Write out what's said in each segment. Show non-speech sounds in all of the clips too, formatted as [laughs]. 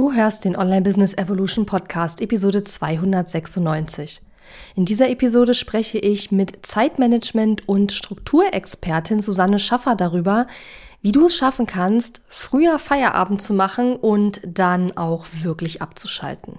Du hörst den Online Business Evolution Podcast, Episode 296. In dieser Episode spreche ich mit Zeitmanagement und Strukturexpertin Susanne Schaffer darüber, wie du es schaffen kannst, früher Feierabend zu machen und dann auch wirklich abzuschalten.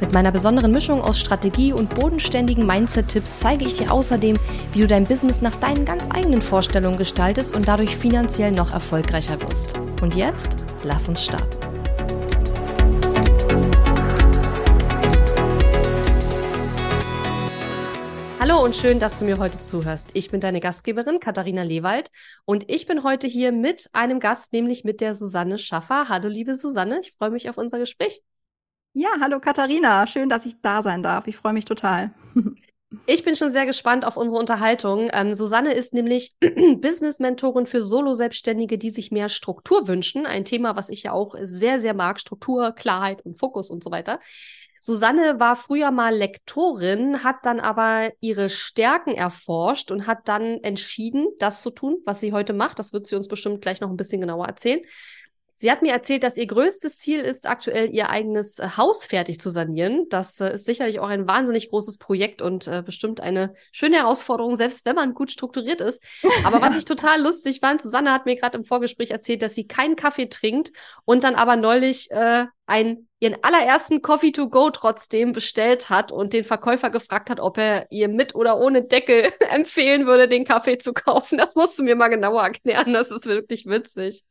Mit meiner besonderen Mischung aus Strategie und bodenständigen Mindset-Tipps zeige ich dir außerdem, wie du dein Business nach deinen ganz eigenen Vorstellungen gestaltest und dadurch finanziell noch erfolgreicher wirst. Und jetzt, lass uns starten. Hallo und schön, dass du mir heute zuhörst. Ich bin deine Gastgeberin Katharina Lewald und ich bin heute hier mit einem Gast, nämlich mit der Susanne Schaffer. Hallo liebe Susanne, ich freue mich auf unser Gespräch. Ja, hallo Katharina, schön, dass ich da sein darf. Ich freue mich total. [laughs] Ich bin schon sehr gespannt auf unsere Unterhaltung. Ähm, Susanne ist nämlich [clears throat] Business-Mentorin für Solo-Selbstständige, die sich mehr Struktur wünschen. Ein Thema, was ich ja auch sehr, sehr mag. Struktur, Klarheit und Fokus und so weiter. Susanne war früher mal Lektorin, hat dann aber ihre Stärken erforscht und hat dann entschieden, das zu tun, was sie heute macht. Das wird sie uns bestimmt gleich noch ein bisschen genauer erzählen. Sie hat mir erzählt, dass ihr größtes Ziel ist, aktuell ihr eigenes äh, Haus fertig zu sanieren. Das äh, ist sicherlich auch ein wahnsinnig großes Projekt und äh, bestimmt eine schöne Herausforderung, selbst wenn man gut strukturiert ist. Aber was [laughs] ich total lustig fand, Susanne hat mir gerade im Vorgespräch erzählt, dass sie keinen Kaffee trinkt und dann aber neulich äh, ein, ihren allerersten Coffee to go trotzdem bestellt hat und den Verkäufer gefragt hat, ob er ihr mit oder ohne Deckel [laughs] empfehlen würde, den Kaffee zu kaufen. Das musst du mir mal genauer erklären. Das ist wirklich witzig.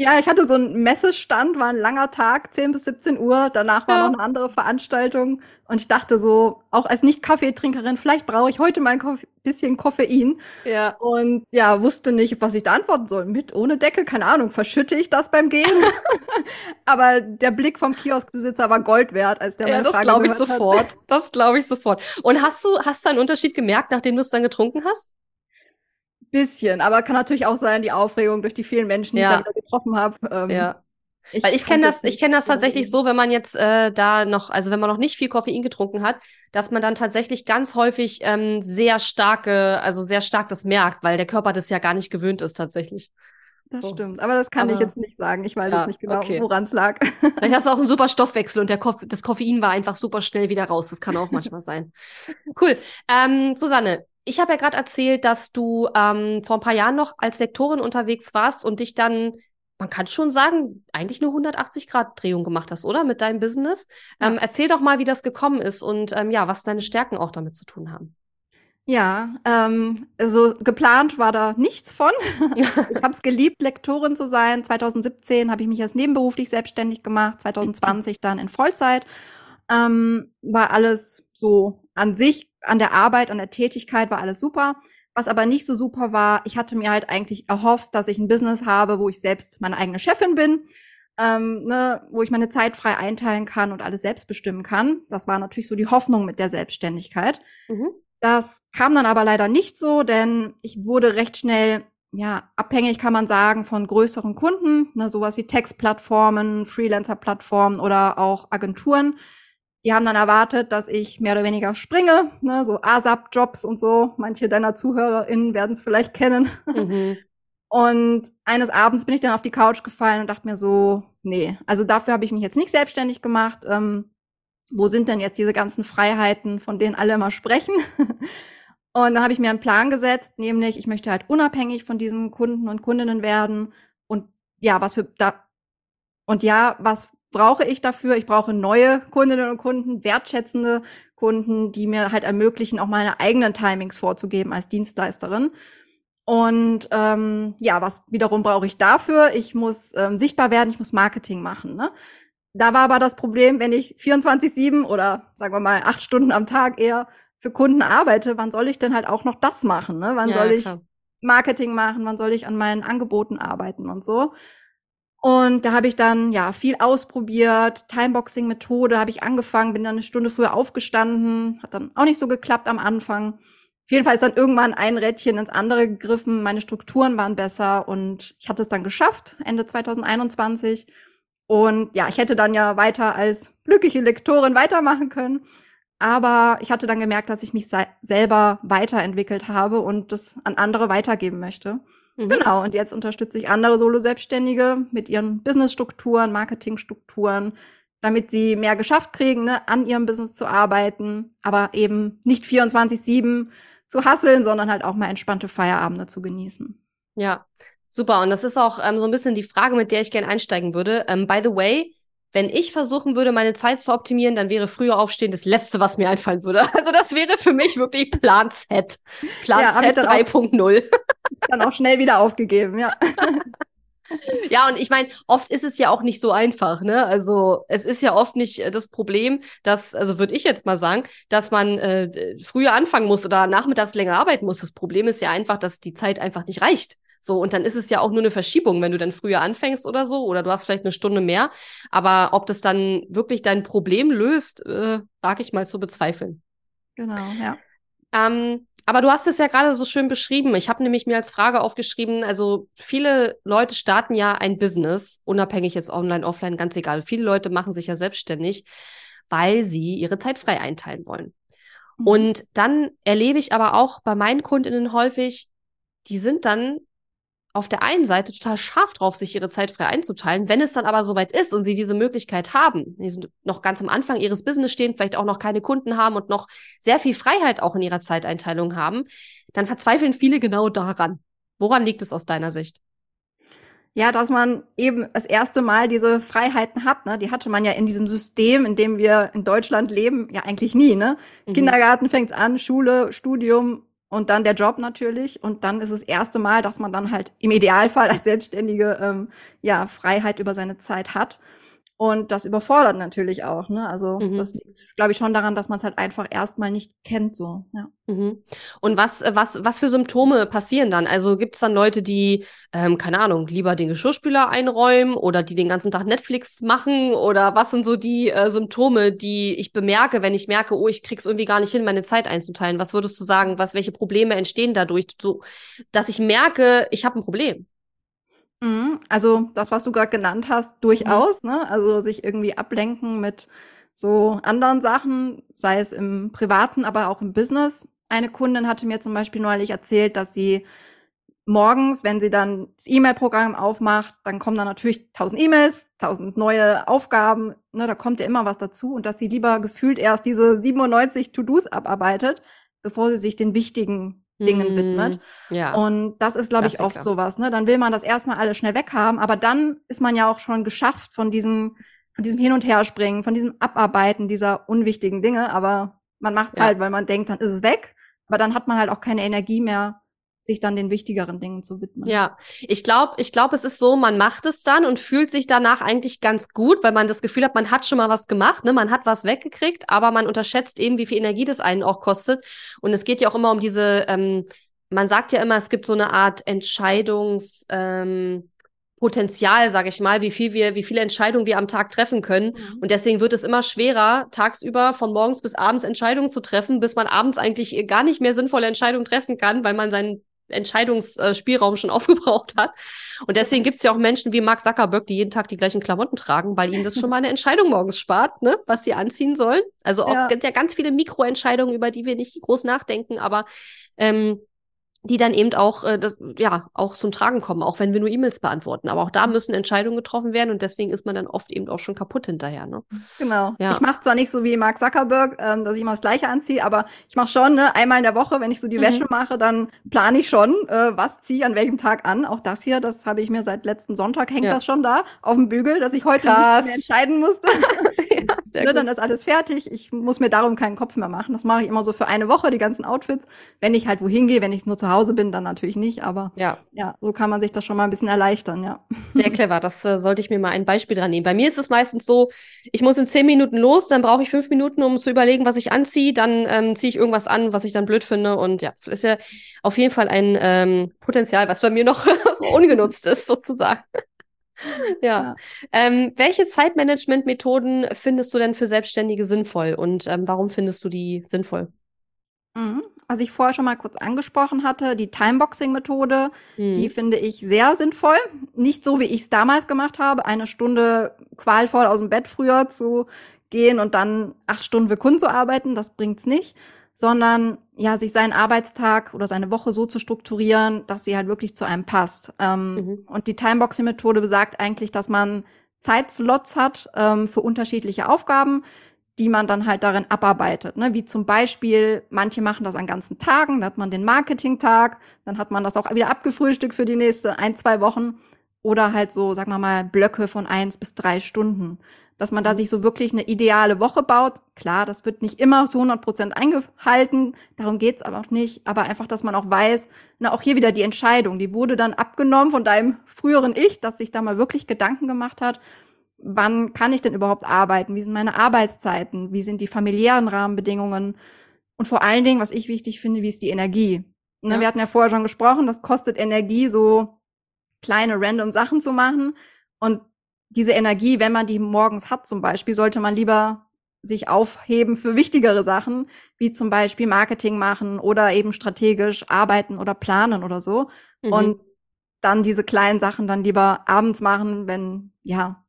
Ja, ich hatte so einen Messestand, war ein langer Tag, 10 bis 17 Uhr. Danach war ja. noch eine andere Veranstaltung. Und ich dachte so, auch als Nicht-Kaffeetrinkerin, vielleicht brauche ich heute mal ein Koff bisschen Koffein. Ja. Und ja, wusste nicht, was ich da antworten soll. Mit, ohne Deckel, keine Ahnung, verschütte ich das beim Gehen? [laughs] Aber der Blick vom Kioskbesitzer war Gold wert, als der ja, das glaube ich sofort. Das glaube ich sofort. Und hast du, hast du einen Unterschied gemerkt, nachdem du es dann getrunken hast? Bisschen, aber kann natürlich auch sein, die Aufregung durch die vielen Menschen, die ja. ich da getroffen habe. Ähm, ja. Ich Weil ich kenne das, ich kenne das tatsächlich so, wenn man jetzt äh, da noch, also wenn man noch nicht viel Koffein getrunken hat, dass man dann tatsächlich ganz häufig ähm, sehr starke, also sehr stark das merkt, weil der Körper das ja gar nicht gewöhnt ist tatsächlich. Das so. stimmt, aber das kann aber, ich jetzt nicht sagen. Ich weiß ja, nicht genau, okay. woran es lag. Vielleicht hast du auch einen [laughs] super Stoffwechsel und der Koff das Koffein war einfach super schnell wieder raus. Das kann auch manchmal sein. Cool. Ähm, Susanne, ich habe ja gerade erzählt, dass du ähm, vor ein paar Jahren noch als Lektorin unterwegs warst und dich dann, man kann schon sagen, eigentlich eine 180-Grad-Drehung gemacht hast, oder? Mit deinem Business. Ja. Ähm, erzähl doch mal, wie das gekommen ist und ähm, ja, was deine Stärken auch damit zu tun haben. Ja, ähm, also geplant war da nichts von. [laughs] ich habe es geliebt, Lektorin zu sein. 2017 habe ich mich erst nebenberuflich selbstständig gemacht, [laughs] 2020 dann in Vollzeit. Ähm, war alles so an sich, an der Arbeit, an der Tätigkeit war alles super. Was aber nicht so super war, ich hatte mir halt eigentlich erhofft, dass ich ein Business habe, wo ich selbst meine eigene Chefin bin, ähm, ne, wo ich meine Zeit frei einteilen kann und alles selbst bestimmen kann. Das war natürlich so die Hoffnung mit der Selbstständigkeit. Mhm. Das kam dann aber leider nicht so, denn ich wurde recht schnell ja, abhängig kann man sagen von größeren Kunden, ne, sowas wie Textplattformen, Freelancer-Plattformen oder auch Agenturen, die haben dann erwartet, dass ich mehr oder weniger springe, ne, so ASAP-Jobs und so. Manche deiner ZuhörerInnen werden es vielleicht kennen. Mhm. Und eines Abends bin ich dann auf die Couch gefallen und dachte mir so, nee, also dafür habe ich mich jetzt nicht selbstständig gemacht. Ähm, wo sind denn jetzt diese ganzen Freiheiten, von denen alle immer sprechen? [laughs] und dann habe ich mir einen Plan gesetzt, nämlich ich möchte halt unabhängig von diesen Kunden und Kundinnen werden. Und ja, was für da und ja, was brauche ich dafür? Ich brauche neue Kundinnen und Kunden, wertschätzende Kunden, die mir halt ermöglichen, auch meine eigenen Timings vorzugeben als Dienstleisterin. Und ähm, ja, was wiederum brauche ich dafür? Ich muss ähm, sichtbar werden, ich muss Marketing machen. Ne? Da war aber das Problem, wenn ich 24-7 oder sagen wir mal acht Stunden am Tag eher für Kunden arbeite, wann soll ich denn halt auch noch das machen? Ne? Wann ja, soll ich Marketing machen? Wann soll ich an meinen Angeboten arbeiten und so? Und da habe ich dann ja viel ausprobiert, Timeboxing-Methode habe ich angefangen, bin dann eine Stunde früher aufgestanden, hat dann auch nicht so geklappt am Anfang. Auf jeden Fall ist dann irgendwann ein Rädchen ins andere gegriffen, meine Strukturen waren besser und ich hatte es dann geschafft, Ende 2021. Und ja, ich hätte dann ja weiter als glückliche Lektorin weitermachen können. Aber ich hatte dann gemerkt, dass ich mich selber weiterentwickelt habe und das an andere weitergeben möchte. Mhm. Genau, und jetzt unterstütze ich andere Solo-Selbstständige mit ihren Business-Strukturen, Marketing-Strukturen, damit sie mehr geschafft kriegen, ne, an ihrem Business zu arbeiten, aber eben nicht 24-7 zu hasseln, sondern halt auch mal entspannte Feierabende zu genießen. Ja, super. Und das ist auch ähm, so ein bisschen die Frage, mit der ich gerne einsteigen würde. Ähm, by the way, wenn ich versuchen würde, meine Zeit zu optimieren, dann wäre früher aufstehen das Letzte, was mir einfallen würde. [laughs] Also das wäre für mich wirklich Plan Z. Plan ja, Z 3.0. Dann auch schnell wieder aufgegeben, ja. [laughs] Ja, und ich meine, oft ist es ja auch nicht so einfach, ne? Also es ist ja oft nicht äh, das Problem, dass, also würde ich jetzt mal sagen, dass man äh, früher anfangen muss oder nachmittags länger arbeiten muss. Das Problem ist ja einfach, dass die Zeit einfach nicht reicht. So, und dann ist es ja auch nur eine Verschiebung, wenn du dann früher anfängst oder so, oder du hast vielleicht eine Stunde mehr. Aber ob das dann wirklich dein Problem löst, äh, wage ich mal zu bezweifeln. Genau, ja. Ähm, aber du hast es ja gerade so schön beschrieben. Ich habe nämlich mir als Frage aufgeschrieben, also viele Leute starten ja ein Business, unabhängig jetzt online, offline, ganz egal. Viele Leute machen sich ja selbstständig, weil sie ihre Zeit frei einteilen wollen. Mhm. Und dann erlebe ich aber auch bei meinen Kundinnen häufig, die sind dann auf der einen Seite total scharf drauf, sich ihre Zeit frei einzuteilen. Wenn es dann aber soweit ist und sie diese Möglichkeit haben, die sind noch ganz am Anfang ihres Business stehen, vielleicht auch noch keine Kunden haben und noch sehr viel Freiheit auch in ihrer Zeiteinteilung haben, dann verzweifeln viele genau daran. Woran liegt es aus deiner Sicht? Ja, dass man eben das erste Mal diese Freiheiten hat. Ne? Die hatte man ja in diesem System, in dem wir in Deutschland leben, ja eigentlich nie. Ne? Mhm. Kindergarten fängt an, Schule, Studium und dann der Job natürlich. Und dann ist es das erste Mal, dass man dann halt im Idealfall als Selbstständige ähm, ja Freiheit über seine Zeit hat. Und das überfordert natürlich auch. Ne? Also mhm. das liegt, glaube ich, schon daran, dass man es halt einfach erstmal nicht kennt. So. Ja. Mhm. Und was, was, was für Symptome passieren dann? Also gibt es dann Leute, die, ähm, keine Ahnung, lieber den Geschirrspüler einräumen oder die den ganzen Tag Netflix machen? Oder was sind so die äh, Symptome, die ich bemerke, wenn ich merke, oh, ich krieg's irgendwie gar nicht hin, meine Zeit einzuteilen? Was würdest du sagen, was, welche Probleme entstehen dadurch, so, dass ich merke, ich habe ein Problem? Mhm. Also das, was du gerade genannt hast, durchaus, mhm. ne? Also sich irgendwie ablenken mit so anderen Sachen, sei es im Privaten, aber auch im Business. Eine Kundin hatte mir zum Beispiel neulich erzählt, dass sie morgens, wenn sie dann das E-Mail-Programm aufmacht, dann kommen da natürlich tausend E-Mails, tausend neue Aufgaben, ne, da kommt ja immer was dazu und dass sie lieber gefühlt erst diese 97 To-Dos abarbeitet, bevor sie sich den wichtigen Dingen widmet. Hm, ja. Und das ist, glaube ich, oft sowas. Ne? Dann will man das erstmal alles schnell weghaben, aber dann ist man ja auch schon geschafft von diesem, von diesem Hin- und Herspringen, von diesem Abarbeiten dieser unwichtigen Dinge. Aber man macht es ja. halt, weil man denkt, dann ist es weg. Aber dann hat man halt auch keine Energie mehr, sich dann den wichtigeren Dingen zu widmen. Ja, ich glaube, ich glaube, es ist so, man macht es dann und fühlt sich danach eigentlich ganz gut, weil man das Gefühl hat, man hat schon mal was gemacht, ne? man hat was weggekriegt, aber man unterschätzt eben, wie viel Energie das einen auch kostet. Und es geht ja auch immer um diese, ähm, man sagt ja immer, es gibt so eine Art Entscheidungs, ähm, Potenzial, sage ich mal, wie viel wir, wie viele Entscheidungen wir am Tag treffen können. Mhm. Und deswegen wird es immer schwerer, tagsüber von morgens bis abends Entscheidungen zu treffen, bis man abends eigentlich gar nicht mehr sinnvolle Entscheidungen treffen kann, weil man seinen Entscheidungsspielraum schon [laughs] aufgebraucht hat. Und deswegen gibt es ja auch Menschen wie Mark Zuckerberg, die jeden Tag die gleichen Klamotten tragen, weil ihnen das schon mal eine Entscheidung morgens spart, ne, was sie anziehen sollen. Also auch ja. ja ganz viele Mikroentscheidungen, über die wir nicht groß nachdenken, aber ähm, die dann eben auch, äh, das, ja, auch zum Tragen kommen, auch wenn wir nur E-Mails beantworten. Aber auch da müssen Entscheidungen getroffen werden und deswegen ist man dann oft eben auch schon kaputt hinterher. Ne? Genau. Ja. Ich mache zwar nicht so wie Mark Zuckerberg, ähm, dass ich immer das Gleiche anziehe, aber ich mache schon ne, einmal in der Woche, wenn ich so die mhm. Wäsche mache, dann plane ich schon, äh, was ziehe ich an welchem Tag an. Auch das hier, das habe ich mir seit letzten Sonntag hängt ja. das schon da auf dem Bügel, dass ich heute Krass. nicht mehr entscheiden musste. [laughs] ja, sehr ne, dann ist alles fertig. Ich muss mir darum keinen Kopf mehr machen. Das mache ich immer so für eine Woche, die ganzen Outfits. Wenn ich halt wohin gehe, wenn ich nur zu Hause bin, dann natürlich nicht, aber ja. ja, so kann man sich das schon mal ein bisschen erleichtern, ja. Sehr clever, das äh, sollte ich mir mal ein Beispiel dran nehmen. Bei mir ist es meistens so, ich muss in zehn Minuten los, dann brauche ich fünf Minuten, um zu überlegen, was ich anziehe, dann ähm, ziehe ich irgendwas an, was ich dann blöd finde und ja, ist ja auf jeden Fall ein ähm, Potenzial, was bei mir noch [laughs] ungenutzt ist, sozusagen. [laughs] ja. ja. Ähm, welche Zeitmanagement-Methoden findest du denn für Selbstständige sinnvoll und ähm, warum findest du die sinnvoll? Was ich vorher schon mal kurz angesprochen hatte, die Timeboxing-Methode, mhm. die finde ich sehr sinnvoll. Nicht so, wie ich es damals gemacht habe, eine Stunde qualvoll aus dem Bett früher zu gehen und dann acht Stunden für Kunden zu arbeiten, das bringt's nicht, sondern ja, sich seinen Arbeitstag oder seine Woche so zu strukturieren, dass sie halt wirklich zu einem passt. Ähm, mhm. Und die Timeboxing-Methode besagt eigentlich, dass man Zeitslots hat ähm, für unterschiedliche Aufgaben, die man dann halt darin abarbeitet. Ne? Wie zum Beispiel, manche machen das an ganzen Tagen, dann hat man den Marketing-Tag, dann hat man das auch wieder abgefrühstückt für die nächste ein, zwei Wochen. Oder halt so, sagen wir mal, Blöcke von eins bis drei Stunden. Dass man da mhm. sich so wirklich eine ideale Woche baut. Klar, das wird nicht immer zu 100 Prozent eingehalten. Darum geht's aber auch nicht. Aber einfach, dass man auch weiß, na, auch hier wieder die Entscheidung, die wurde dann abgenommen von deinem früheren Ich, dass sich da mal wirklich Gedanken gemacht hat wann kann ich denn überhaupt arbeiten? Wie sind meine Arbeitszeiten? Wie sind die familiären Rahmenbedingungen? Und vor allen Dingen, was ich wichtig finde, wie ist die Energie? Ne, ja. Wir hatten ja vorher schon gesprochen, das kostet Energie, so kleine random Sachen zu machen. Und diese Energie, wenn man die morgens hat zum Beispiel, sollte man lieber sich aufheben für wichtigere Sachen, wie zum Beispiel Marketing machen oder eben strategisch arbeiten oder planen oder so. Mhm. Und dann diese kleinen Sachen dann lieber abends machen, wenn, ja,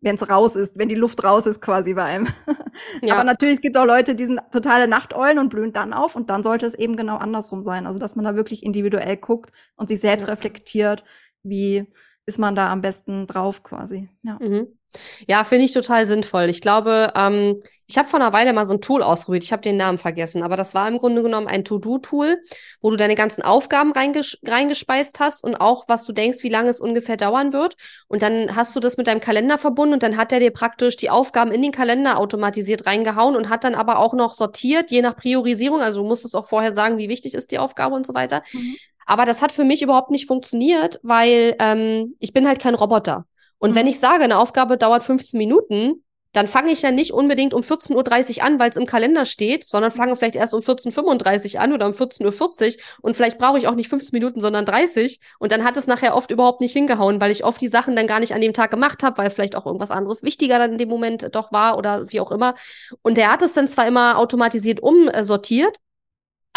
wenn es raus ist, wenn die Luft raus ist quasi bei einem. [laughs] Ja. Aber natürlich, es gibt auch Leute, die sind totale Nachteulen und blühen dann auf und dann sollte es eben genau andersrum sein. Also, dass man da wirklich individuell guckt und sich selbst ja. reflektiert, wie ist man da am besten drauf quasi. Ja. Mhm. Ja, finde ich total sinnvoll. Ich glaube, ähm, ich habe vor einer Weile mal so ein Tool ausprobiert. Ich habe den Namen vergessen, aber das war im Grunde genommen ein To-Do-Tool, wo du deine ganzen Aufgaben reinges reingespeist hast und auch, was du denkst, wie lange es ungefähr dauern wird. Und dann hast du das mit deinem Kalender verbunden und dann hat er dir praktisch die Aufgaben in den Kalender automatisiert reingehauen und hat dann aber auch noch sortiert, je nach Priorisierung. Also du musstest auch vorher sagen, wie wichtig ist die Aufgabe und so weiter. Mhm. Aber das hat für mich überhaupt nicht funktioniert, weil ähm, ich bin halt kein Roboter. Und mhm. wenn ich sage, eine Aufgabe dauert 15 Minuten, dann fange ich ja nicht unbedingt um 14.30 Uhr an, weil es im Kalender steht, sondern fange vielleicht erst um 14.35 Uhr an oder um 14.40 Uhr und vielleicht brauche ich auch nicht 15 Minuten, sondern 30 und dann hat es nachher oft überhaupt nicht hingehauen, weil ich oft die Sachen dann gar nicht an dem Tag gemacht habe, weil vielleicht auch irgendwas anderes wichtiger dann in dem Moment doch war oder wie auch immer. Und der hat es dann zwar immer automatisiert umsortiert,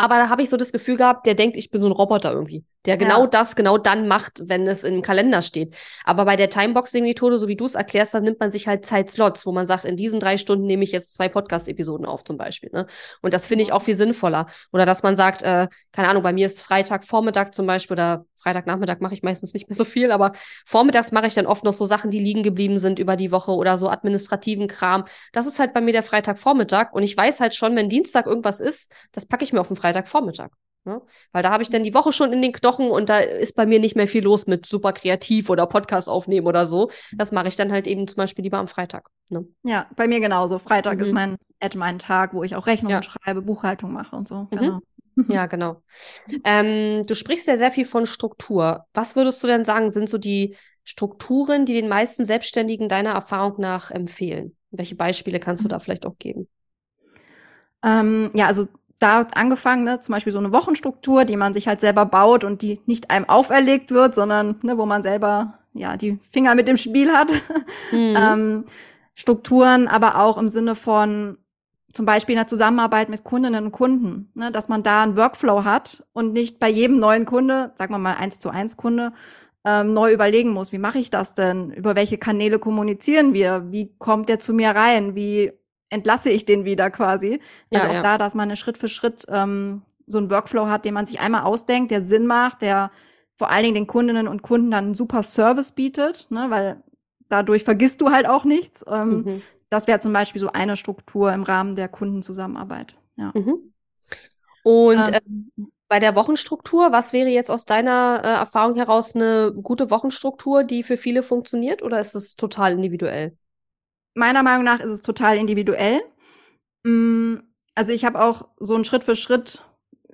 aber da habe ich so das Gefühl gehabt, der denkt, ich bin so ein Roboter irgendwie, der genau ja. das genau dann macht, wenn es im Kalender steht. Aber bei der Timeboxing-Methode, so wie du es erklärst, da nimmt man sich halt Zeitslots, wo man sagt, in diesen drei Stunden nehme ich jetzt zwei Podcast-Episoden auf zum Beispiel. Ne? Und das finde ich auch viel sinnvoller. Oder dass man sagt, äh, keine Ahnung, bei mir ist Freitagvormittag zum Beispiel oder Freitagnachmittag mache ich meistens nicht mehr so viel, aber vormittags mache ich dann oft noch so Sachen, die liegen geblieben sind über die Woche oder so administrativen Kram. Das ist halt bei mir der Freitagvormittag und ich weiß halt schon, wenn Dienstag irgendwas ist, das packe ich mir auf den Freitagvormittag. Ne? Weil da habe ich dann die Woche schon in den Knochen und da ist bei mir nicht mehr viel los mit super kreativ oder Podcast aufnehmen oder so. Das mache ich dann halt eben zum Beispiel lieber am Freitag. Ne? Ja, bei mir genauso. Freitag mhm. ist mein mein Tag, wo ich auch Rechnungen ja. schreibe, Buchhaltung mache und so. Mhm. Genau. Ja, [laughs] genau. Ähm, du sprichst ja sehr viel von Struktur. Was würdest du denn sagen, sind so die Strukturen, die den meisten Selbstständigen deiner Erfahrung nach empfehlen? Welche Beispiele kannst du da vielleicht auch geben? Ähm, ja, also da angefangen, ne, zum Beispiel so eine Wochenstruktur, die man sich halt selber baut und die nicht einem auferlegt wird, sondern ne, wo man selber ja die Finger mit dem Spiel hat. [laughs] Mhm. ähm, Strukturen, aber auch im Sinne von zum Beispiel in der Zusammenarbeit mit Kundinnen und Kunden, ne, dass man da einen Workflow hat und nicht bei jedem neuen Kunde, sagen wir mal eins zu eins Kunde, ähm, neu überlegen muss, wie mache ich das denn? Über welche Kanäle kommunizieren wir? Wie kommt der zu mir rein? Wie entlasse ich den wieder quasi? Also ja, auch ja. da, dass man eine Schritt für Schritt ähm, so einen Workflow hat, den man sich einmal ausdenkt, der Sinn macht, der vor allen Dingen den Kundinnen und Kunden dann einen super Service bietet, ne, weil dadurch vergisst du halt auch nichts. Ähm, mhm. Das wäre zum Beispiel so eine Struktur im Rahmen der Kundenzusammenarbeit. Ja. Mhm. Und ähm, äh, bei der Wochenstruktur, was wäre jetzt aus deiner äh, Erfahrung heraus eine gute Wochenstruktur, die für viele funktioniert, oder ist es total individuell? Meiner Meinung nach ist es total individuell. Mm, also ich habe auch so ein Schritt für Schritt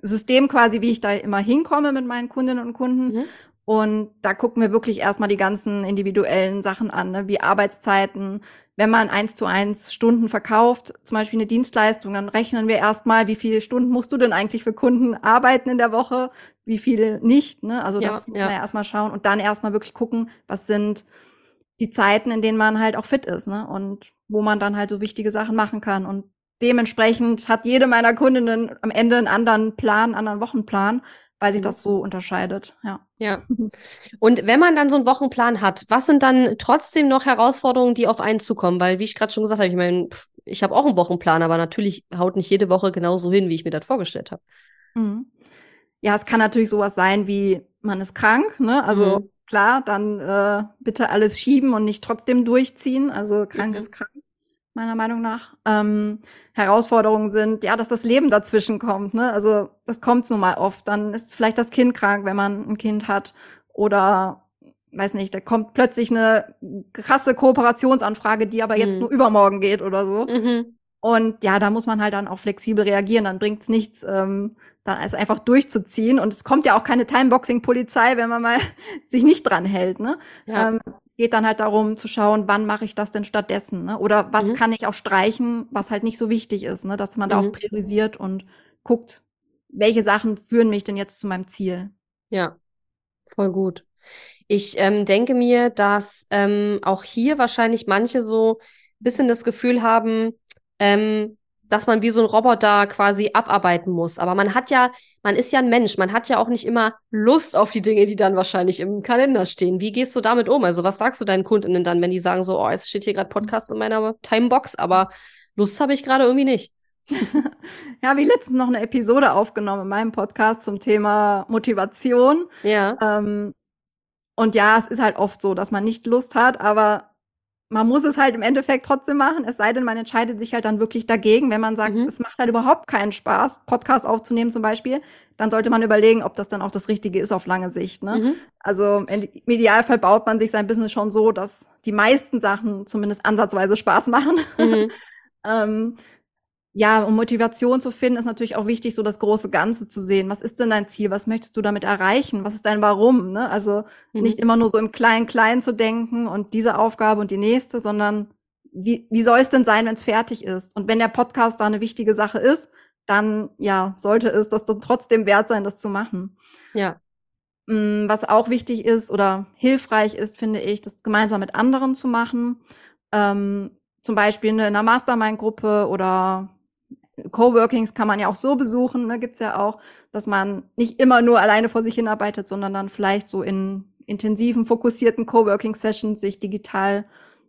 System quasi, wie ich da immer hinkomme mit meinen Kundinnen und Kunden. Mhm. Und da gucken wir wirklich erstmal die ganzen individuellen Sachen an, ne? wie Arbeitszeiten. Wenn man eins zu eins Stunden verkauft, zum Beispiel eine Dienstleistung, dann rechnen wir erstmal, wie viele Stunden musst du denn eigentlich für Kunden arbeiten in der Woche, wie viele nicht. Ne? Also ja, das muss ja. man ja erstmal schauen und dann erstmal wirklich gucken, was sind die Zeiten, in denen man halt auch fit ist, ne? Und wo man dann halt so wichtige Sachen machen kann. Und dementsprechend hat jede meiner Kundinnen am Ende einen anderen Plan, einen anderen Wochenplan, weil sich mhm. das so unterscheidet, ja. Ja. Und wenn man dann so einen Wochenplan hat, was sind dann trotzdem noch Herausforderungen, die auf einen zukommen? Weil, wie ich gerade schon gesagt habe, ich meine, ich habe auch einen Wochenplan, aber natürlich haut nicht jede Woche genauso hin, wie ich mir das vorgestellt habe. Mhm. Ja, es kann natürlich sowas sein wie, man ist krank, ne? Also mhm. klar, dann äh, bitte alles schieben und nicht trotzdem durchziehen. Also krank mhm. ist krank meiner Meinung nach. Ähm, Herausforderungen sind, ja, dass das Leben dazwischen kommt. Ne? Also das kommt nun mal oft. Dann ist vielleicht das Kind krank, wenn man ein Kind hat. Oder weiß nicht, da kommt plötzlich eine krasse Kooperationsanfrage, die aber mhm. jetzt nur übermorgen geht oder so. Mhm. Und ja, da muss man halt dann auch flexibel reagieren. Dann bringt's nichts, ähm, dann es einfach durchzuziehen. Und es kommt ja auch keine Timeboxing-Polizei, wenn man mal [laughs] sich nicht dran hält. Ne? Ja. Ähm, geht dann halt darum zu schauen, wann mache ich das denn stattdessen? Ne? Oder was mhm. kann ich auch streichen, was halt nicht so wichtig ist, ne? dass man da mhm. auch priorisiert und guckt, welche Sachen führen mich denn jetzt zu meinem Ziel. Ja, voll gut. Ich ähm, denke mir, dass ähm, auch hier wahrscheinlich manche so ein bisschen das Gefühl haben, ähm, dass man wie so ein Roboter quasi abarbeiten muss. Aber man hat ja, man ist ja ein Mensch, man hat ja auch nicht immer Lust auf die Dinge, die dann wahrscheinlich im Kalender stehen. Wie gehst du damit um? Also was sagst du deinen Kundinnen dann, wenn die sagen so, oh, es steht hier gerade Podcast in meiner Timebox, aber Lust habe ich gerade irgendwie nicht? [laughs] ja, wie letztens noch eine Episode aufgenommen in meinem Podcast zum Thema Motivation. Ja. Ähm, und ja, es ist halt oft so, dass man nicht Lust hat, aber man muss es halt im Endeffekt trotzdem machen, es sei denn, man entscheidet sich halt dann wirklich dagegen. Wenn man sagt, mhm. es macht halt überhaupt keinen Spaß, Podcast aufzunehmen zum Beispiel, dann sollte man überlegen, ob das dann auch das Richtige ist auf lange Sicht. Ne? Mhm. Also im Idealfall baut man sich sein Business schon so, dass die meisten Sachen zumindest ansatzweise Spaß machen. Mhm. [laughs] ähm, ja, um Motivation zu finden, ist natürlich auch wichtig, so das große Ganze zu sehen. Was ist denn dein Ziel? Was möchtest du damit erreichen? Was ist dein Warum? Ne? Also mhm. nicht immer nur so im Klein-Klein zu denken und diese Aufgabe und die nächste, sondern wie, wie soll es denn sein, wenn es fertig ist? Und wenn der Podcast da eine wichtige Sache ist, dann ja, sollte es das dann trotzdem wert sein, das zu machen. Ja. Mm, was auch wichtig ist oder hilfreich ist, finde ich, das gemeinsam mit anderen zu machen. Ähm, zum Beispiel in einer Mastermind-Gruppe oder Coworkings kann man ja auch so besuchen, ne, gibt's ja auch, dass man nicht immer nur alleine vor sich hinarbeitet, sondern dann vielleicht so in intensiven, fokussierten Coworking-Sessions sich digital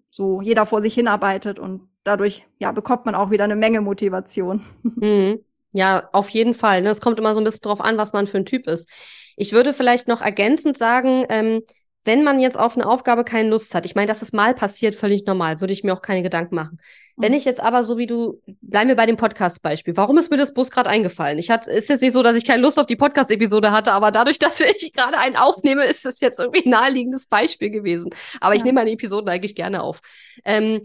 so jeder vor sich hinarbeitet und dadurch ja bekommt man auch wieder eine Menge Motivation. [laughs] Mhm. Ja, auf jeden Fall. Ne? Es kommt immer so ein bisschen drauf an, was man für ein Typ ist. Ich würde vielleicht noch ergänzend sagen, ähm, wenn man jetzt auf eine Aufgabe keine Lust hat, ich meine, das ist mal passiert, völlig normal, würde ich mir auch keine Gedanken machen. Mhm. Wenn ich jetzt aber so wie du, bleiben wir bei dem Podcast-Beispiel, warum ist mir das Bus gerade eingefallen? Ich hatte, ist jetzt nicht so, dass ich keine Lust auf die Podcast-Episode hatte, aber dadurch, dass [laughs] ich gerade einen aufnehme, ist es jetzt irgendwie ein naheliegendes Beispiel gewesen. Aber ja. ich nehme meine Episoden eigentlich gerne auf. Ähm,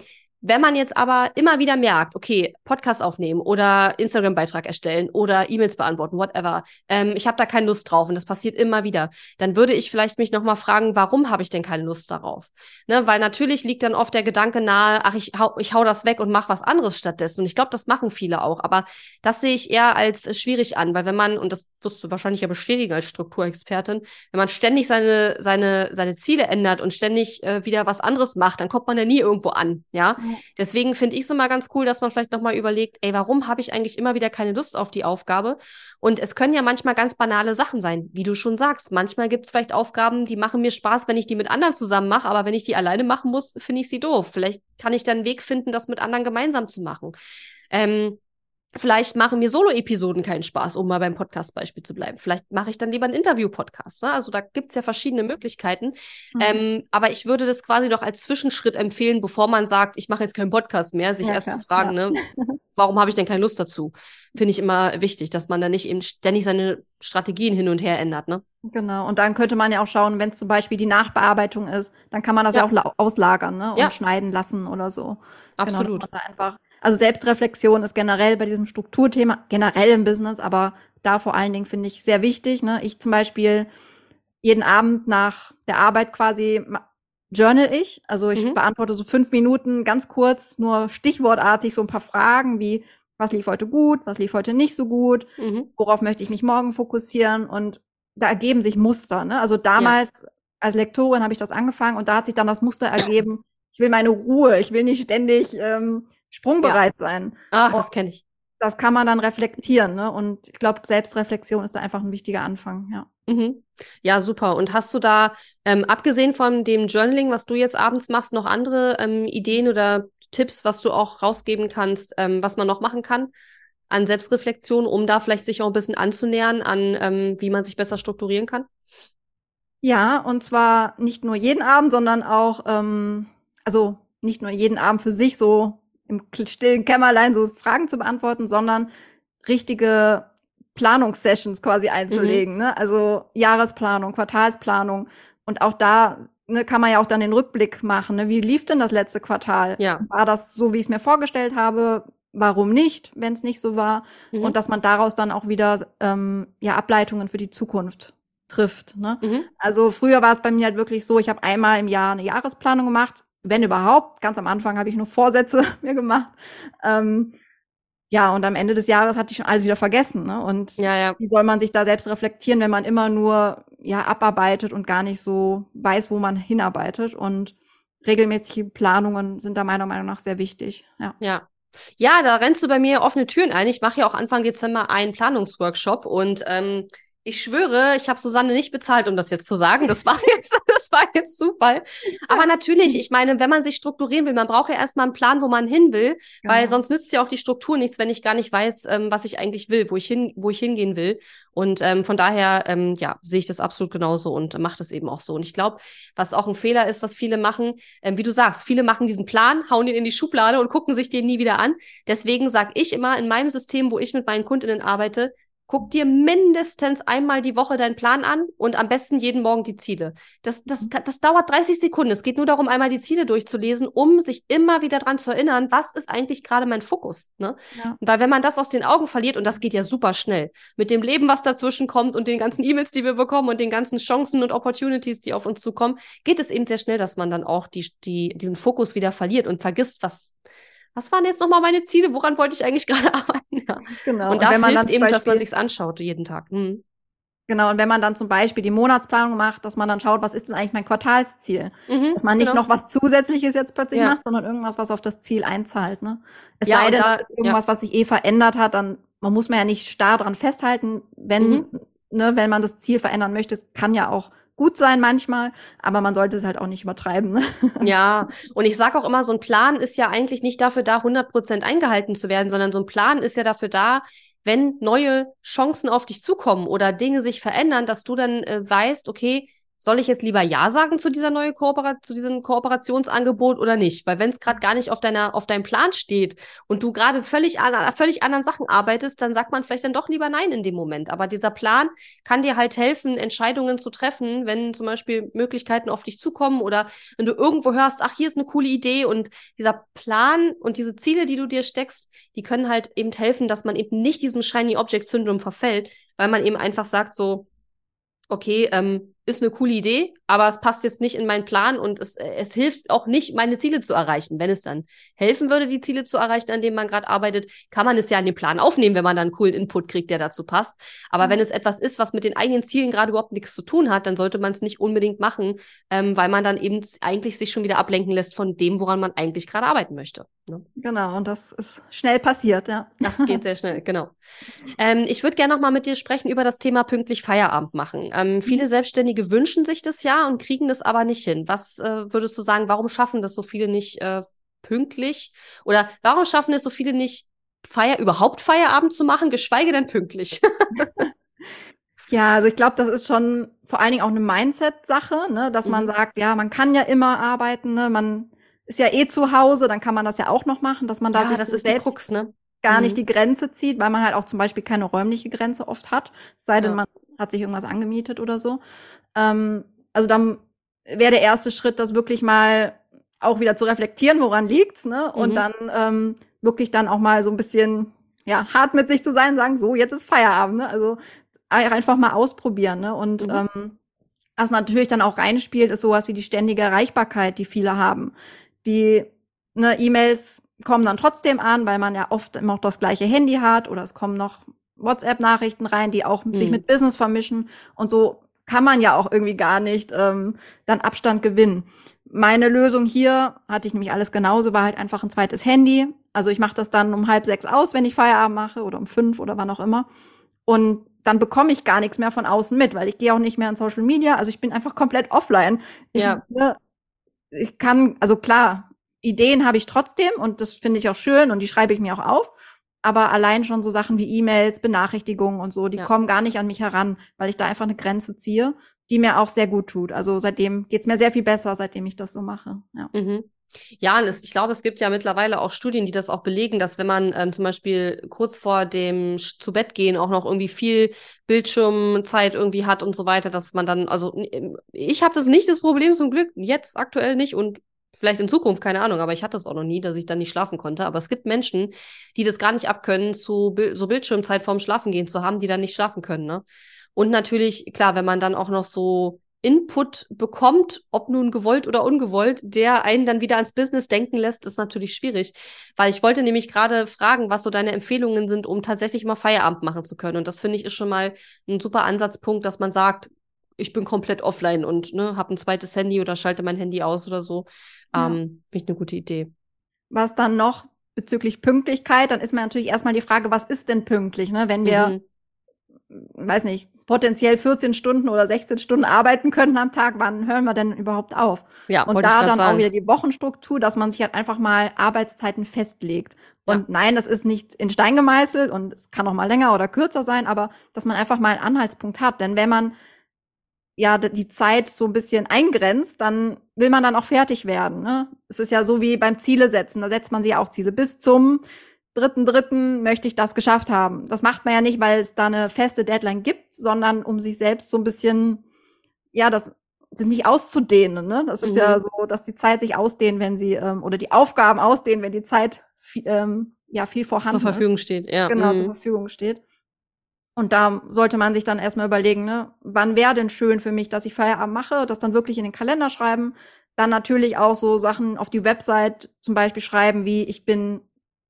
wenn man jetzt aber immer wieder merkt, okay, Podcast aufnehmen oder Instagram-Beitrag erstellen oder E-Mails beantworten, whatever, ähm, ich habe da keine Lust drauf und das passiert immer wieder, dann würde ich vielleicht mich nochmal fragen, warum habe ich denn keine Lust darauf? Ne, weil natürlich liegt dann oft der Gedanke nahe, ach, ich hau, ich hau das weg und mache was anderes stattdessen. Und ich glaube, das machen viele auch. Aber das sehe ich eher als äh, schwierig an, weil wenn man, und das wirst du wahrscheinlich ja bestätigen als Strukturexpertin, wenn man ständig seine, seine, seine Ziele ändert und ständig äh, wieder was anderes macht, dann kommt man ja nie irgendwo an, ja. ja. Deswegen finde ich es immer ganz cool, dass man vielleicht nochmal überlegt, ey, warum habe ich eigentlich immer wieder keine Lust auf die Aufgabe? Und es können ja manchmal ganz banale Sachen sein, wie du schon sagst. Manchmal gibt es vielleicht Aufgaben, die machen mir Spaß, wenn ich die mit anderen zusammen mache, aber wenn ich die alleine machen muss, finde ich sie doof. Vielleicht kann ich dann einen Weg finden, das mit anderen gemeinsam zu machen. Ähm, Vielleicht machen mir Solo-Episoden keinen Spaß, um mal beim Podcast-Beispiel zu bleiben. Vielleicht mache ich dann lieber einen Interview-Podcast. Ne? Also da gibt es ja verschiedene Möglichkeiten. Mhm. Ähm, aber ich würde das quasi doch als Zwischenschritt empfehlen, bevor man sagt, ich mache jetzt keinen Podcast mehr, sich ja, erst klar. zu fragen, ja. ne, [laughs] warum habe ich denn keine Lust dazu? Finde ich immer wichtig, dass man da nicht eben ständig seine Strategien hin und her ändert. Ne? Genau. Und dann könnte man ja auch schauen, wenn es zum Beispiel die Nachbearbeitung ist, dann kann man das ja, ja auch auslagern ne? und schneiden lassen oder so. Genau, Absolut. Genau, einfach also Selbstreflexion ist generell bei diesem Strukturthema, generell im Business, aber da vor allen Dingen finde ich sehr wichtig. Ne? Ich zum Beispiel jeden Abend nach der Arbeit quasi journal ich. Also ich mhm. beantworte so fünf Minuten ganz kurz, nur stichwortartig so ein paar Fragen wie, was lief heute gut, was lief heute nicht so gut, mhm. worauf möchte ich mich morgen fokussieren und da ergeben sich Muster. Ne? Also damals, ja. als Lektorin habe ich das angefangen und da hat sich dann das Muster ergeben. Ich will meine Ruhe, ich will nicht ständig ähm, sprungbereit ja. sein. Ach, das kenne ich. Das kann man dann reflektieren, ne? Und ich glaube, Selbstreflexion ist da einfach ein wichtiger Anfang, ja. Mhm. Ja, super. Und hast du da, ähm, abgesehen von dem Journaling, was du jetzt abends machst, noch andere ähm, Ideen oder Tipps, was du auch rausgeben kannst, ähm, was man noch machen kann an Selbstreflexion, um da vielleicht sich auch ein bisschen anzunähern an, ähm, wie man sich besser strukturieren kann? Ja, und zwar nicht nur jeden Abend, sondern auch, ähm, also nicht nur jeden Abend für sich so im stillen Kämmerlein so Fragen zu beantworten, sondern richtige Planungssessions quasi einzulegen. Mhm. Ne? Also Jahresplanung, Quartalsplanung. Und auch da ne, kann man ja auch dann den Rückblick machen. Ne? Wie lief denn das letzte Quartal? Ja. War das so, wie ich es mir vorgestellt habe? Warum nicht, wenn es nicht so war? Mhm. Und dass man daraus dann auch wieder ähm, ja, Ableitungen für die Zukunft trifft. Ne? Mhm. Also früher war es bei mir halt wirklich so, ich habe einmal im Jahr eine Jahresplanung gemacht, wenn überhaupt. Ganz am Anfang habe ich nur Vorsätze [laughs] mir gemacht. Ähm, ja, und am Ende des Jahres hatte ich schon alles wieder vergessen. Ne? Und ja, ja. wie soll man sich da selbst reflektieren, wenn man immer nur ja abarbeitet und gar nicht so weiß, wo man hinarbeitet? Und regelmäßige Planungen sind da meiner Meinung nach sehr wichtig. Ja. Ja. Ja, da rennst du bei mir offene Türen ein. Ich mache ja auch Anfang Dezember einen Planungsworkshop und ähm, ich schwöre, ich habe Susanne nicht bezahlt, um das jetzt zu sagen. Das war [laughs] jetzt, das war jetzt Zufall. Aber natürlich, ich meine, wenn man sich strukturieren will, man braucht ja erstmal einen Plan, wo man hin will, genau. weil sonst nützt ja auch die Struktur nichts, wenn ich gar nicht weiß, ähm, was ich eigentlich will, wo ich hin, wo ich hingehen will. Und ähm, von daher, ähm, ja, sehe ich das absolut genauso und äh, mache das eben auch so. Und ich glaube, was auch ein Fehler ist, was viele machen, ähm, wie du sagst, viele machen diesen Plan, hauen ihn in die Schublade und gucken sich den nie wieder an. Deswegen sage ich immer in meinem System, wo ich mit meinen Kundinnen arbeite, Guck dir mindestens einmal die Woche deinen Plan an und am besten jeden Morgen die Ziele. Das, das, mhm. das dauert 30 Sekunden. Es geht nur darum, einmal die Ziele durchzulesen, um sich immer wieder dran zu erinnern, was ist eigentlich gerade mein Fokus. Ne? Ja. Weil wenn man das aus den Augen verliert, und das geht ja super schnell, mit dem Leben, was dazwischen kommt und den ganzen E-Mails, die wir bekommen und den ganzen Chancen und Opportunities, die auf uns zukommen, geht es eben sehr schnell, dass man dann auch die, die, diesen Fokus wieder verliert und vergisst, was, was waren jetzt nochmal meine Ziele? Woran wollte ich eigentlich gerade [laughs] arbeiten? Ja. Genau. Und da und hilft eben, Beispiel, dass man sich's anschaut jeden Tag. Mhm. Genau, und wenn man dann zum Beispiel die Monatsplanung macht, dass man dann schaut, was ist denn eigentlich mein Quartalsziel? Mhm, dass man nicht genau. noch was Zusätzliches jetzt plötzlich ja. macht, sondern irgendwas, was auf das Ziel einzahlt. Ne? Es ja, sei denn, da, ist irgendwas, ja. was sich eh verändert hat, dann man muss man ja nicht starr dran festhalten, wenn, mhm. ne, wenn man das Ziel verändern möchte. Es kann ja auch gut sein manchmal, aber man sollte es halt auch nicht übertreiben. Ne? [laughs] Ja, und ich sage auch immer, so ein Plan ist ja eigentlich nicht dafür da, 100 Prozent eingehalten zu werden, sondern so ein Plan ist ja dafür da, wenn neue Chancen auf dich zukommen oder Dinge sich verändern, dass du dann äh, weißt, okay, soll ich jetzt lieber Ja sagen zu dieser neuen Kooperation, zu diesem Kooperationsangebot oder nicht? Weil wenn es gerade gar nicht auf deiner, auf deinem Plan steht und du gerade völlig an völlig anderen Sachen arbeitest, dann sagt man vielleicht dann doch lieber Nein in dem Moment. Aber dieser Plan kann dir halt helfen, Entscheidungen zu treffen, wenn zum Beispiel Möglichkeiten auf dich zukommen oder wenn du irgendwo hörst, ach, hier ist eine coole Idee und dieser Plan und diese Ziele, die du dir steckst, die können halt eben helfen, dass man eben nicht diesem Shiny Object Syndrome verfällt, weil man eben einfach sagt so, okay, ähm, ist eine coole Idee, aber es passt jetzt nicht in meinen Plan und es, es hilft auch nicht, meine Ziele zu erreichen. Wenn es dann helfen würde, die Ziele zu erreichen, an denen man gerade arbeitet, kann man es ja in den Plan aufnehmen, wenn man dann einen coolen Input kriegt, der dazu passt. Aber mhm. wenn es etwas ist, was mit den eigenen Zielen gerade überhaupt nichts zu tun hat, dann sollte man es nicht unbedingt machen, ähm, weil man dann eben eigentlich sich schon wieder ablenken lässt von dem, woran man eigentlich gerade arbeiten möchte. Ne? Genau, und das ist schnell passiert, ja. Das geht sehr schnell, genau. [laughs] Ähm, ich würde gerne noch mal mit dir sprechen über das Thema pünktlich Feierabend machen. Ähm, viele mhm. Selbstständige wünschen sich das ja und kriegen das aber nicht hin. Was äh, würdest du sagen, warum schaffen das so viele nicht äh, pünktlich? Oder warum schaffen es so viele nicht, Feier, überhaupt Feierabend zu machen, geschweige denn pünktlich? [laughs] Ja, also ich glaube, das ist schon vor allen Dingen auch eine Mindset-Sache, ne? dass mhm. man sagt, ja, man kann ja immer arbeiten, ne? man ist ja eh zu Hause, dann kann man das ja auch noch machen, dass man da ja, sich das so ist selbst Krux, ne? gar mhm. nicht die Grenze zieht, weil man halt auch zum Beispiel keine räumliche Grenze oft hat, sei denn ja. man hat sich irgendwas angemietet oder so. Ähm, also dann wäre der erste Schritt, das wirklich mal auch wieder zu reflektieren, woran liegt's, ne? Und mhm. dann ähm, wirklich dann auch mal so ein bisschen ja hart mit sich zu sein, sagen, so jetzt ist Feierabend, ne? Also einfach mal ausprobieren, ne? Und mhm. ähm, was natürlich dann auch reinspielt, ist sowas wie die ständige Erreichbarkeit, die viele haben die ne, E-Mails kommen dann trotzdem an, weil man ja oft immer noch das gleiche Handy hat oder es kommen noch WhatsApp-Nachrichten rein, die auch mhm. sich mit Business vermischen und so kann man ja auch irgendwie gar nicht ähm, dann Abstand gewinnen. Meine Lösung hier hatte ich nämlich alles genauso, war halt einfach ein zweites Handy. Also ich mache das dann um halb sechs aus, wenn ich Feierabend mache oder um fünf oder wann auch immer. Und dann bekomme ich gar nichts mehr von außen mit, weil ich gehe auch nicht mehr in Social Media. Also ich bin einfach komplett offline. Ich, Ja. ne, ich kann, also klar, Ideen habe ich trotzdem und das finde ich auch schön und die schreibe ich mir auch auf. Aber allein schon so Sachen wie E-Mails, Benachrichtigungen und so, die Ja. kommen gar nicht an mich heran, weil ich da einfach eine Grenze ziehe, die mir auch sehr gut tut. Also seitdem geht's mir sehr viel besser, seitdem ich das so mache. Ja. Mhm. Ja, und es, ich glaube, es gibt ja mittlerweile auch Studien, die das auch belegen, dass wenn man ähm, zum Beispiel kurz vor dem Sch- zu Bett gehen auch noch irgendwie viel Bildschirmzeit irgendwie hat und so weiter, dass man dann, also n- ich habe das nicht das Problem zum Glück, jetzt aktuell nicht und vielleicht in Zukunft, keine Ahnung, aber ich hatte das auch noch nie, dass ich dann nicht schlafen konnte. Aber es gibt Menschen, die das gar nicht abkönnen, zu so Bildschirmzeit vorm Schlafengehen zu haben, die dann nicht schlafen können, ne? Und natürlich, klar, wenn man dann auch noch so Input bekommt, ob nun gewollt oder ungewollt, der einen dann wieder ans Business denken lässt, ist natürlich schwierig. Weil ich wollte nämlich gerade fragen, was so deine Empfehlungen sind, um tatsächlich mal Feierabend machen zu können. Und das finde ich ist schon mal ein super Ansatzpunkt, dass man sagt, ich bin komplett offline und ne, habe ein zweites Handy oder schalte mein Handy aus oder so. Ja. Ähm, Finde ich eine gute Idee. Was dann noch bezüglich Pünktlichkeit, dann ist mir natürlich erstmal die Frage, was ist denn pünktlich, ne? Wenn wir Mhm. weiß nicht, potenziell 14 Stunden oder 16 Stunden arbeiten könnten am Tag, wann hören wir denn überhaupt auf? Ja, Und da dann auch sagen. wieder die Wochenstruktur, dass man sich halt einfach mal Arbeitszeiten festlegt. Ja. Und nein, das ist nicht in Stein gemeißelt und es kann auch mal länger oder kürzer sein, aber dass man einfach mal einen Anhaltspunkt hat. Denn wenn man ja die Zeit so ein bisschen eingrenzt, dann will man dann auch fertig werden. Ne? Es ist ja so wie beim Ziele setzen. Da setzt man sich auch Ziele. Bis zum dritten, dritten möchte ich das geschafft haben. Das macht man ja nicht, weil es da eine feste Deadline gibt, sondern um sich selbst so ein bisschen, ja, das sind nicht auszudehnen. Ne? Das ist Mhm. ja so, dass die Zeit sich ausdehnt, wenn sie, ähm, oder die Aufgaben ausdehnen, wenn die Zeit vi- ähm, ja viel vorhanden zur ist Verfügung steht. Ja. genau mhm. zur Verfügung steht. Und da sollte man sich dann erstmal überlegen, ne, wann wäre denn schön für mich, dass ich Feierabend mache, das dann wirklich in den Kalender schreiben. Dann natürlich auch so Sachen auf die Website zum Beispiel schreiben, wie ich bin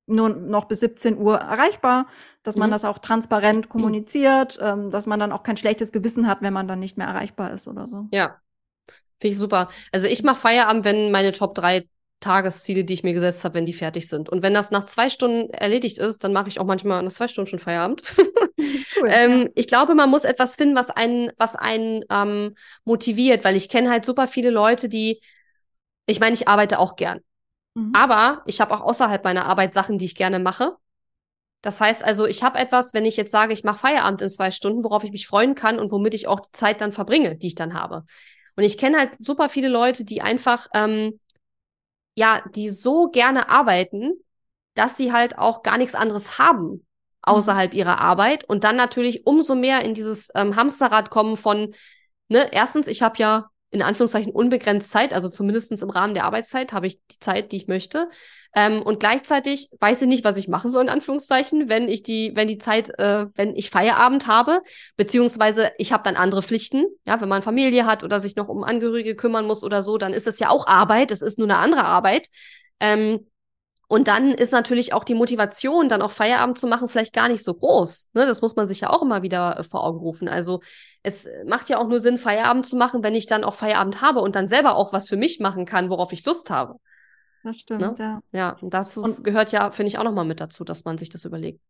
nur noch bis 17 Uhr erreichbar, dass man Mhm. das auch transparent kommuniziert, ähm, dass man dann auch kein schlechtes Gewissen hat, wenn man dann nicht mehr erreichbar ist oder so. Ja, finde ich super. Also ich mache Feierabend, wenn meine Top 3 Tagesziele, die ich mir gesetzt habe, wenn die fertig sind. Und wenn das nach zwei Stunden erledigt ist, dann mache ich auch manchmal nach zwei Stunden schon Feierabend. [laughs] Cool. ähm, ich glaube, man muss etwas finden, was einen, was einen ähm, motiviert, weil ich kenne halt super viele Leute, die, ich meine, ich arbeite auch gern. Mhm. Aber ich habe auch außerhalb meiner Arbeit Sachen, die ich gerne mache. Das heißt also, ich habe etwas, wenn ich jetzt sage, ich mache Feierabend in zwei Stunden, worauf ich mich freuen kann und womit ich auch die Zeit dann verbringe, die ich dann habe. Und ich kenne halt super viele Leute, die einfach, ähm, ja, die so gerne arbeiten, dass sie halt auch gar nichts anderes haben außerhalb ihrer Arbeit und dann natürlich umso mehr in dieses ähm, Hamsterrad kommen von, ne, erstens, ich habe ja in Anführungszeichen unbegrenzt Zeit, also zumindestens im Rahmen der Arbeitszeit habe ich die Zeit, die ich möchte. Ähm, und gleichzeitig weiß ich nicht, was ich machen soll, in Anführungszeichen, wenn ich die, wenn die Zeit, äh, wenn ich Feierabend habe, beziehungsweise ich habe dann andere Pflichten. Ja, wenn man Familie hat oder sich noch um Angehörige kümmern muss oder so, dann ist es ja auch Arbeit, es ist nur eine andere Arbeit. Ähm, und dann ist natürlich auch die Motivation, dann auch Feierabend zu machen, vielleicht gar nicht so groß. Ne? Das muss man sich ja auch immer wieder äh, vor Augen rufen. Also es macht ja auch nur Sinn, Feierabend zu machen, wenn ich dann auch Feierabend habe und dann selber auch was für mich machen kann, worauf ich Lust habe. Das stimmt, Ne? ja. Ja, und das ist, Und- gehört ja, finde ich, auch nochmal mit dazu, dass man sich das überlegt.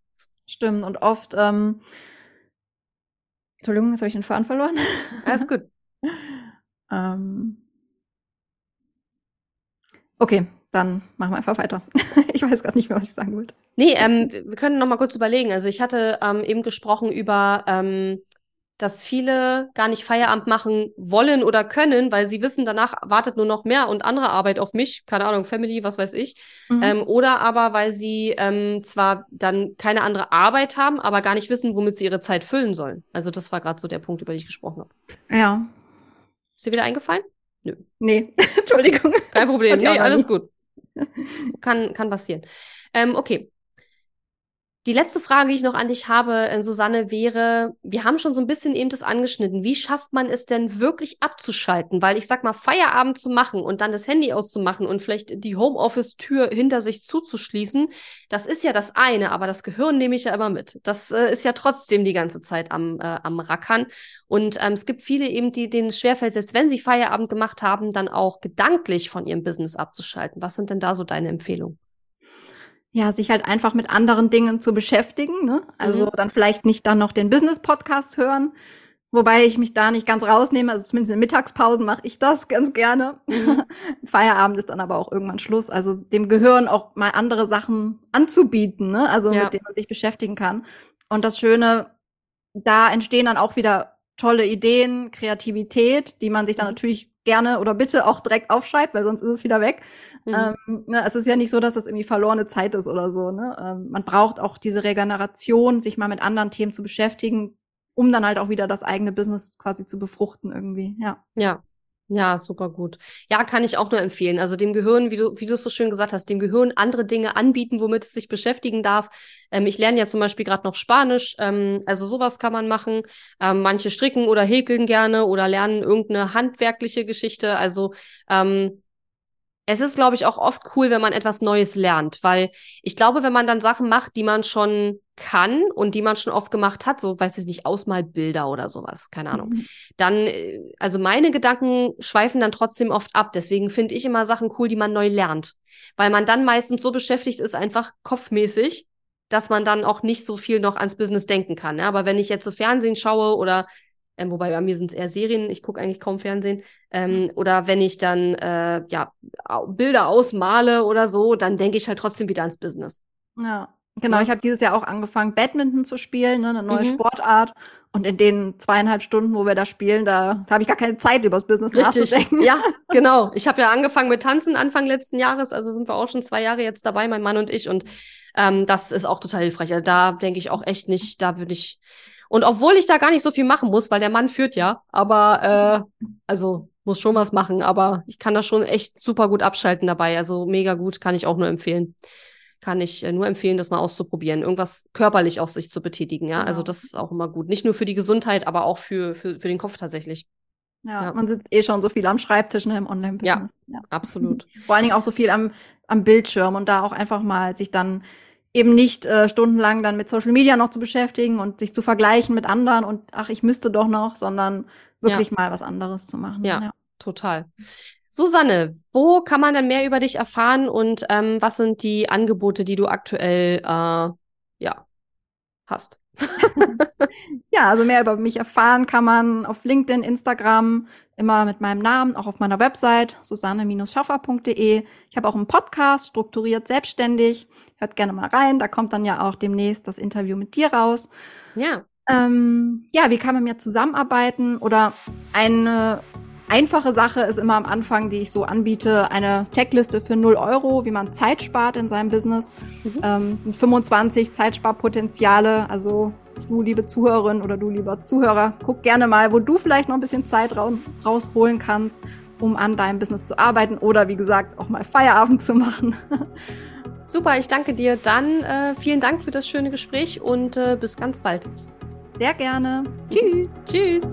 Stimmt. Und oft, ähm, Entschuldigung, jetzt habe ich den Faden verloren. Alles gut. [laughs] Ähm, okay, dann machen wir einfach weiter. [laughs] ich weiß gerade nicht mehr, was ich sagen wollte. Nee, ähm, wir können noch mal kurz überlegen. Also ich hatte ähm, eben gesprochen über, ähm, dass viele gar nicht Feierabend machen wollen oder können, weil sie wissen, danach wartet nur noch mehr und andere Arbeit auf mich, keine Ahnung, Family, was weiß ich. Mhm. Ähm, oder aber, weil sie ähm, zwar dann keine andere Arbeit haben, aber gar nicht wissen, womit sie ihre Zeit füllen sollen. Also das war gerade so der Punkt, über den ich gesprochen habe. ja. Ist dir wieder eingefallen? Nee, [laughs] Entschuldigung. Kein Problem. Nee, alles gut. Kann, kann passieren. Ähm, okay. Die letzte Frage, die ich noch an dich habe, äh, Susanne, wäre, wir haben schon so ein bisschen eben das angeschnitten. Wie schafft man es denn wirklich abzuschalten? Weil ich sag mal, Feierabend zu machen und dann das Handy auszumachen und vielleicht die Homeoffice-Tür hinter sich zuzuschließen, das ist ja das eine, aber das Gehirn nehme ich ja immer mit. Das äh, ist ja trotzdem die ganze Zeit am, äh, am Rackern. Und ähm, es gibt viele eben, die denen es schwerfällt, selbst wenn sie Feierabend gemacht haben, dann auch gedanklich von ihrem Business abzuschalten. Was sind denn da so deine Empfehlungen? Ja, sich halt einfach mit anderen Dingen zu beschäftigen. Ne? Also mhm. dann vielleicht nicht dann noch den Business-Podcast hören, wobei ich mich da nicht ganz rausnehme. Also zumindest in Mittagspausen mache ich das ganz gerne. Mhm. [laughs] Feierabend ist dann aber auch irgendwann Schluss. Also dem Gehirn auch mal andere Sachen anzubieten, ne? also ja. mit denen man sich beschäftigen kann. Und das Schöne, da entstehen dann auch wieder tolle Ideen, Kreativität, die man sich dann mhm. natürlich gerne oder bitte auch direkt aufschreibt, weil sonst ist es wieder weg. Mhm. Ähm, ne, es ist ja nicht so, dass das irgendwie verlorene Zeit ist oder so. Ne? Ähm, man braucht auch diese Regeneration, sich mal mit anderen Themen zu beschäftigen, um dann halt auch wieder das eigene Business quasi zu befruchten irgendwie. Ja. Ja, ja, super gut. Ja, kann ich auch nur empfehlen. Also dem Gehirn, wie du, wie du es so schön gesagt hast, dem Gehirn andere Dinge anbieten, womit es sich beschäftigen darf. Ähm, ich lerne ja zum Beispiel gerade noch Spanisch. Ähm, also sowas kann man machen. Ähm, manche stricken oder häkeln gerne oder lernen irgendeine handwerkliche Geschichte. Also ähm, es ist, glaube ich, auch oft cool, wenn man etwas Neues lernt, weil ich glaube, wenn man dann Sachen macht, die man schon kann und die man schon oft gemacht hat, so weiß ich nicht, Ausmalbilder oder sowas, keine Ahnung, mhm. dann, äh, also meine Gedanken schweifen dann trotzdem oft ab. Deswegen finde ich immer Sachen cool, die man neu lernt, weil man dann meistens so beschäftigt ist, einfach kopfmäßig, dass man dann auch nicht so viel noch ans Business denken kann. Ja? Aber wenn ich jetzt so Fernsehen schaue oder ähm, wobei bei mir sind es eher Serien, ich gucke eigentlich kaum Fernsehen. Ähm, oder wenn ich dann äh, ja, Bilder ausmale oder so, dann denke ich halt trotzdem wieder ans Business. Ja, genau. Ich habe dieses Jahr auch angefangen, Badminton zu spielen, ne, eine neue mhm. Sportart. Und in den zweieinhalb Stunden, wo wir da spielen, da, da habe ich gar keine Zeit, über das Business Richtig. nachzudenken. Ja, [laughs] genau. Ich habe ja angefangen mit Tanzen Anfang letzten Jahres, also sind wir auch schon zwei Jahre jetzt dabei, mein Mann und ich. Und ähm, das ist auch total hilfreich. Also da denke ich auch echt nicht, da würde ich und obwohl ich da gar nicht so viel machen muss, weil der Mann führt ja, aber äh, also muss schon was machen, aber ich kann das schon echt super gut abschalten dabei. Also mega gut, kann ich auch nur empfehlen. Kann ich äh, nur empfehlen, das mal auszuprobieren. Irgendwas körperlich auch sich zu betätigen, ja. Also genau. Also das ist auch immer gut. Nicht nur für die Gesundheit, aber auch für, für, für den Kopf tatsächlich. Ja, ja, man sitzt eh schon so viel am Schreibtisch ne, im Online-Business. Ja, ja, absolut. [laughs] Vor allen Dingen auch so viel am, am Bildschirm und da auch einfach mal sich dann eben nicht äh, stundenlang dann mit Social Media noch zu beschäftigen und sich zu vergleichen mit anderen und ach, ich müsste doch noch, sondern wirklich ja. mal was anderes zu machen. Ja, ja, total. Susanne, wo kann man denn mehr über dich erfahren und ähm, was sind die Angebote, die du aktuell äh, ja hast? [laughs] ja, also mehr über mich erfahren kann man auf LinkedIn, Instagram, immer mit meinem Namen, auch auf meiner Website susanne-schaffer.de. Ich habe auch einen Podcast, strukturiert selbstständig. Hört gerne mal rein, da kommt dann ja auch demnächst das Interview mit dir raus. Ja. Ähm, ja, wie kann man mir zusammenarbeiten? Oder eine einfache Sache ist immer am Anfang, die ich so anbiete, eine Checkliste für 0 Euro, wie man Zeit spart in seinem Business. Mhm. Ähm, es sind 25 Zeitsparpotenziale. Also du, liebe Zuhörerin oder du, lieber Zuhörer, guck gerne mal, wo du vielleicht noch ein bisschen Zeit ra rausholen kannst, um an deinem Business zu arbeiten oder wie gesagt auch mal Feierabend zu machen. [laughs] Super, ich danke dir. Dann äh, vielen Dank für das schöne Gespräch und äh, bis ganz bald. Sehr gerne. Tschüss. Tschüss.